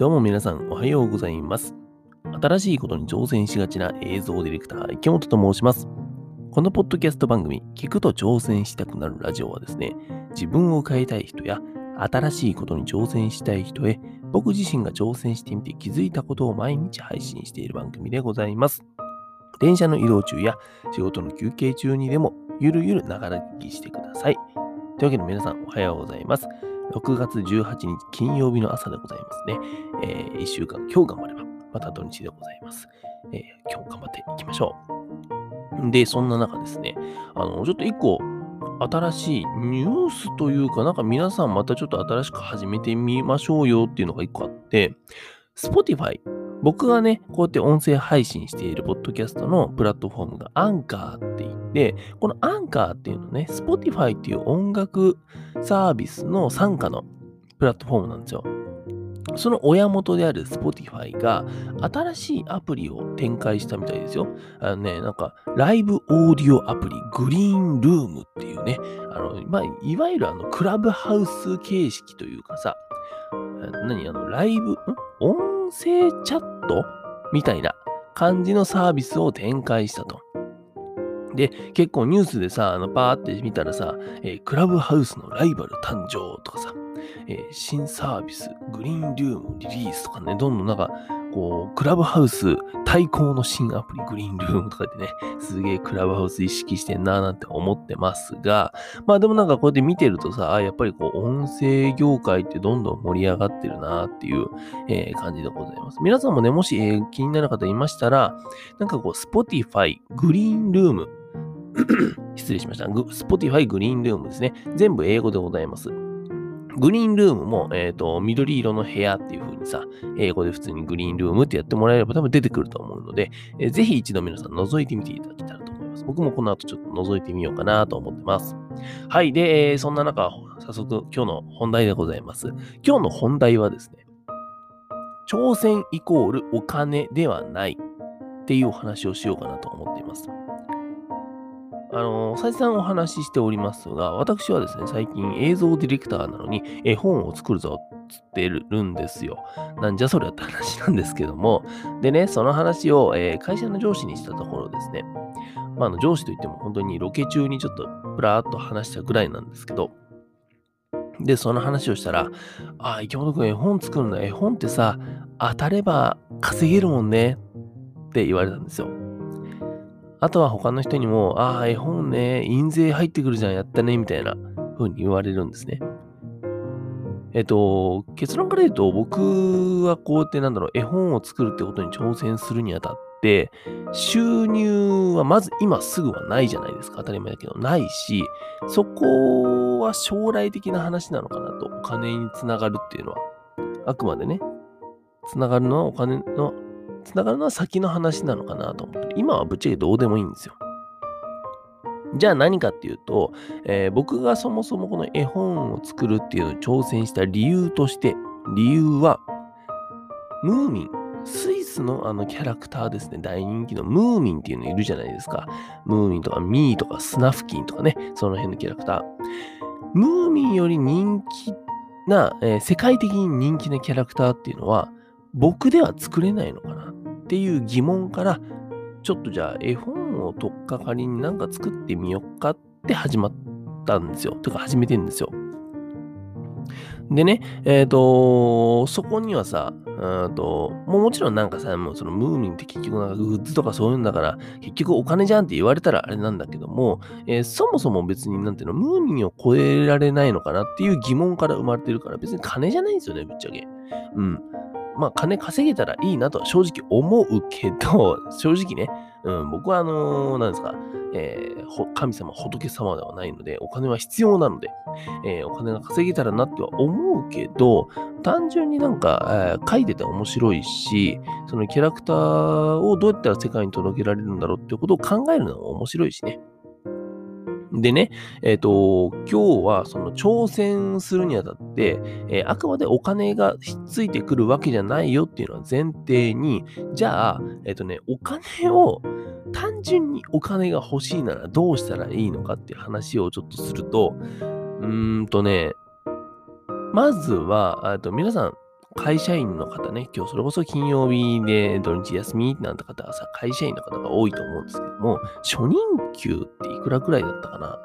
どうも皆さんおはようございます。新しいことに挑戦しがちな映像ディレクター、池本と申します。このポッドキャスト番組、聞くと挑戦したくなるラジオはですね、自分を変えたい人や新しいことに挑戦したい人へ、僕自身が挑戦してみて気づいたことを毎日配信している番組でございます。電車の移動中や仕事の休憩中にでも、ゆるゆるながら聞きしてください。というわけで皆さんおはようございます。6月18日金曜日の朝でございますね。えー、1週間、今日頑張れば、また土日でございます。えー、今日頑張っていきましょう。で、そんな中ですね、あの、ちょっと1個、新しいニュースというか、なんか皆さんまたちょっと新しく始めてみましょうよっていうのが1個あって、Spotify。僕がね、こうやって音声配信しているポッドキャストのプラットフォームがアンカーって言って、このアンカーっていうのね、Spotify っていう音楽サービスの傘下のプラットフォームなんですよ。その親元である Spotify が新しいアプリを展開したみたいですよ。あのね、なんかライブオーディオアプリグリーンルームっていうね、あの、まあ、いわゆるあのクラブハウス形式というかさ、何あの、ライブ、ん？音声チャット？みたいな感じのサービスを展開したと。で、結構ニュースでさ、あの、パーって見たらさ、えークラブハウスのライバル誕生とかさ、えー新サービス、グリーンルームリリースとかね、どんどんなんか、こう、クラブハウス対抗の新アプリ、グリーンルームとかでね、すげえクラブハウス意識してんなーなんて思ってますが、まあでもなんかこうやって見てるとさ、やっぱりこう、音声業界ってどんどん盛り上がってるなっていう、えー感じでございます。皆さんもね、もし、えー気になる方いましたら、なんかこう、Spotify、グリーンルーム、失礼しました。Spotify グリーンルームですね。全部英語でございます。グリーンルームも、えっ、と、緑色の部屋っていう風にさ、英語で普通にグリーンルームってやってもらえれば多分出てくると思うので、えーぜひ一度皆さん覗いてみていただけたらと思います。僕もこの後ちょっと覗いてみようかなと思ってます。はい。で、えーそんな中、早速今日の本題でございます。今日の本題はですね、挑戦イコールお金ではないっていうお話をしようかなと思っています。あの、再三お話ししておりますが、私はですね、最近映像ディレクターなのに絵本を作るぞっつってるんですよ。なんじゃそりゃって話なんですけども、でね、その話を、えー会社の上司にしたところですね、まあ、あの上司といっても本当にロケ中にちょっとプラーっと話したぐらいなんですけど、で、その話をしたら、ああ、池本くん絵本作るの、絵本ってさ、当たれば稼げるもんねって言われたんですよ。あとは他の人にも、ああ、絵本ね、印税入ってくるじゃん、やったね、みたいな風に言われるんですね。えっと、結論から言うと、僕はこうやってなんだろう、絵本を作るってことに挑戦するにあたって、収入はまず今すぐはないじゃないですか。当たり前だけど、ないし、そこは将来的な話なのかなと、お金につながるっていうのは。あくまでね、つながるのはお金の、つながるのは先の話なのかなと思って、今はぶっちゃけどうでもいいんですよ。じゃあ何かっていうと、えー僕がそもそもこの絵本を作るっていうのに挑戦した理由として、理由は、ムーミン、スイスのあのキャラクターですね、大人気のムーミンっていうのいるじゃないですか。ムーミンとかミーとかスナフキンとかね、その辺のキャラクター。ムーミンより人気な、えー世界的に人気なキャラクターっていうのは、僕では作れないのかなっていう疑問から、ちょっとじゃあ絵本を取っかかりになんか作ってみようかって始まったんですよ。とか始めてんですよ。でね、えっ、と、そこにはさ、うんと、ももちろんなんかさ、もうそのムーミンって結局なんかグッズとかそういうんだから、結局お金じゃんって言われたらあれなんだけども、えーそもそも別になんていうの、ムーミンを超えられないのかなっていう疑問から生まれてるから、別に金じゃないんですよね、ぶっちゃけ。うん。まあ、金稼げたらいいなとは正直思うけど、正直ね、うん、僕はあのーなんですか、えー神様、仏様ではないので、お金は必要なので、えーお金が稼げたらなっては思うけど、単純になんか、えー書いてて面白いし、そのキャラクターをどうやったら世界に届けられるんだろうっていうことを考えるのも面白いしね。でね、えっ、と、今日はその挑戦するにあたって、えーあくまでお金がひっついてくるわけじゃないよっていうのは前提に、じゃあ、えっ、とね、お金を、単純にお金が欲しいならどうしたらいいのかっていう話をちょっとすると、うーんとね、まずは、えっと皆さん、会社員の方ね、今日それこそ金曜日で土日休みなんて方はさ、会社員の方が多いと思うんですけども、初任給っていくらくらいだったかな？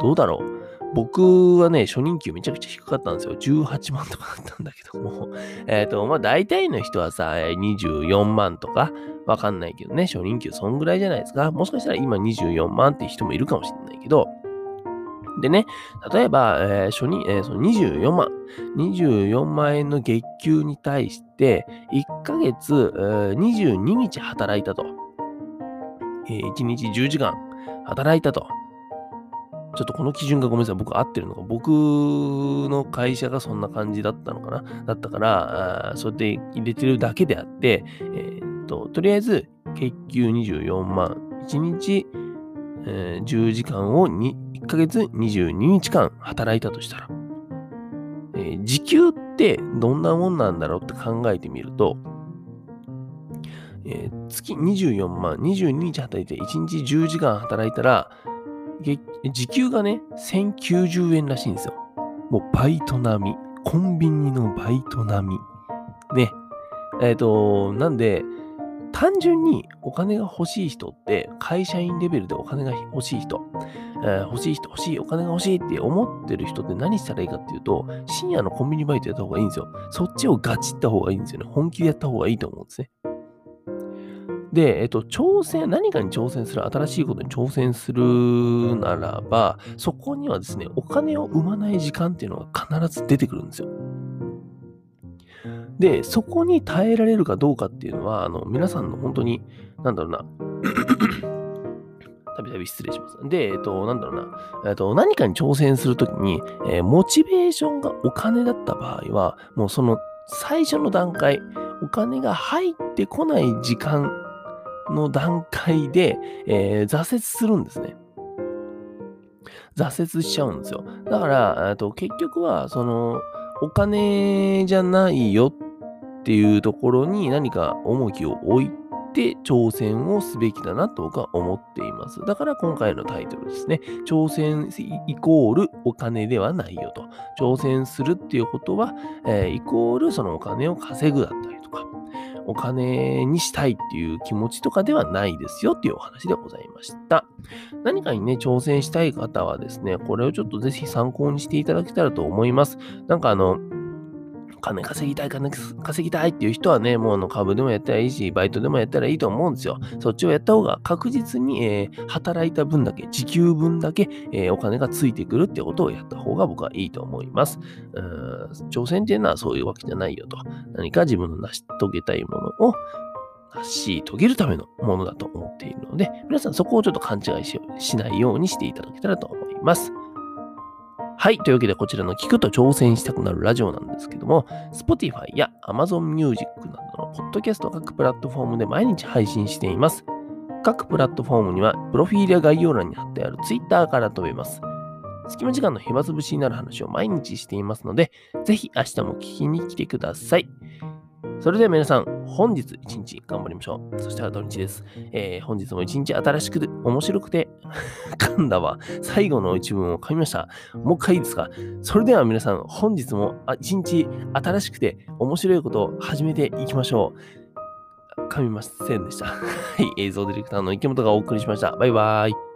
どうだろう？僕はね、初任給めちゃくちゃ低かったんですよ。18万とかだったんだけども。えっ、ー、と、まあ大体の人はさ、24万とかわかんないけどね、初任給そんぐらいじゃないですか。もしかしたら今24万って人もいるかもしれないけど、でね、例えば、えー、初任、えー、その24万、24万円の月給に対して、1ヶ月、えー、22日働いたと。えー、1日10時間働いたと。ちょっとこの基準がごめんなさい。僕合ってるのか。僕の会社がそんな感じだったのかな。だったから、あそうやって入れてるだけであって、えー、っと、とりあえず、月給24万、1日、えー、10時間を1ヶ月22日間働いたとしたら、えー、時給ってどんなもんなんだろうって考えてみると、えー、月24万、22日働いて1日10時間働いたら、時給がね、1090円らしいんですよ。もうバイト並み。コンビニのバイト並み。ね。えっ、ー、と、なんで、単純にお金が欲しい人って、会社員レベルでお金が欲しい人、えー、欲しい人、欲しい、お金が欲しいって思ってる人って何したらいいかっていうと、深夜のコンビニバイトやった方がいいんですよ。そっちをガチった方がいいんですよね。本気でやった方がいいと思うんですね。で、えっと、挑戦、何かに挑戦する、新しいことに挑戦するならば、そこにはですね、お金を生まない時間っていうのが必ず出てくるんですよ。で、そこに耐えられるかどうかっていうのは、あの、皆さんの本当に、なんだろうな、たびたび失礼します。で、えっと、なんだろうな、えっと、何かに挑戦するときに、えー、モチベーションがお金だった場合は、もうその最初の段階、お金が入ってこない時間の段階で、えー、挫折するんですね。挫折しちゃうんですよ。だから、えっと、結局は、その、お金じゃないよっていうところに何か重きを置いて挑戦をすべきだなとか思っています。だから今回のタイトルですね。挑戦イコールお金ではないよと。挑戦するっていうことは、えー、イコールそのお金を稼ぐだったりとか、お金にしたいっていう気持ちとかではないですよっていうお話でございました。何かにね、挑戦したい方はですね、これをちょっとぜひ参考にしていただけたらと思います。なんかあの、金稼ぎたい、金稼ぎたいっていう人はね、もうあの株でもやったらいいし、バイトでもやったらいいと思うんですよ。そっちをやった方が確実に、えー、働いた分だけ、時給分だけ、えー、お金がついてくるってことをやった方が僕はいいと思います。うん挑戦っていうのはそういうわけじゃないよと。何か自分の成し遂げたいものを成し遂げるためのものだと思っているので、皆さんそこをちょっと勘違いしないようにしていただけたらと思います。はい。というわけで、こちらの聞くと挑戦したくなるラジオなんですけども、Spotify や Amazon Music などのポッドキャスト各プラットフォームで毎日配信しています。各プラットフォームには、プロフィールや概要欄に貼ってある Twitter から飛べます。隙間時間の暇つぶしになる話を毎日していますので、ぜひ明日も聞きに来てください。それでは皆さん、本日一日頑張りましょう。そしたら土日です。えー、本日も一日新しくて面白くて 噛んだわ。最後の一文を噛みました。もう一回いいですか？それでは皆さん、本日も一日新しくて面白いことを始めていきましょう。噛みませんでした。はい、映像ディレクターの池本がお送りしました。バイバーイ。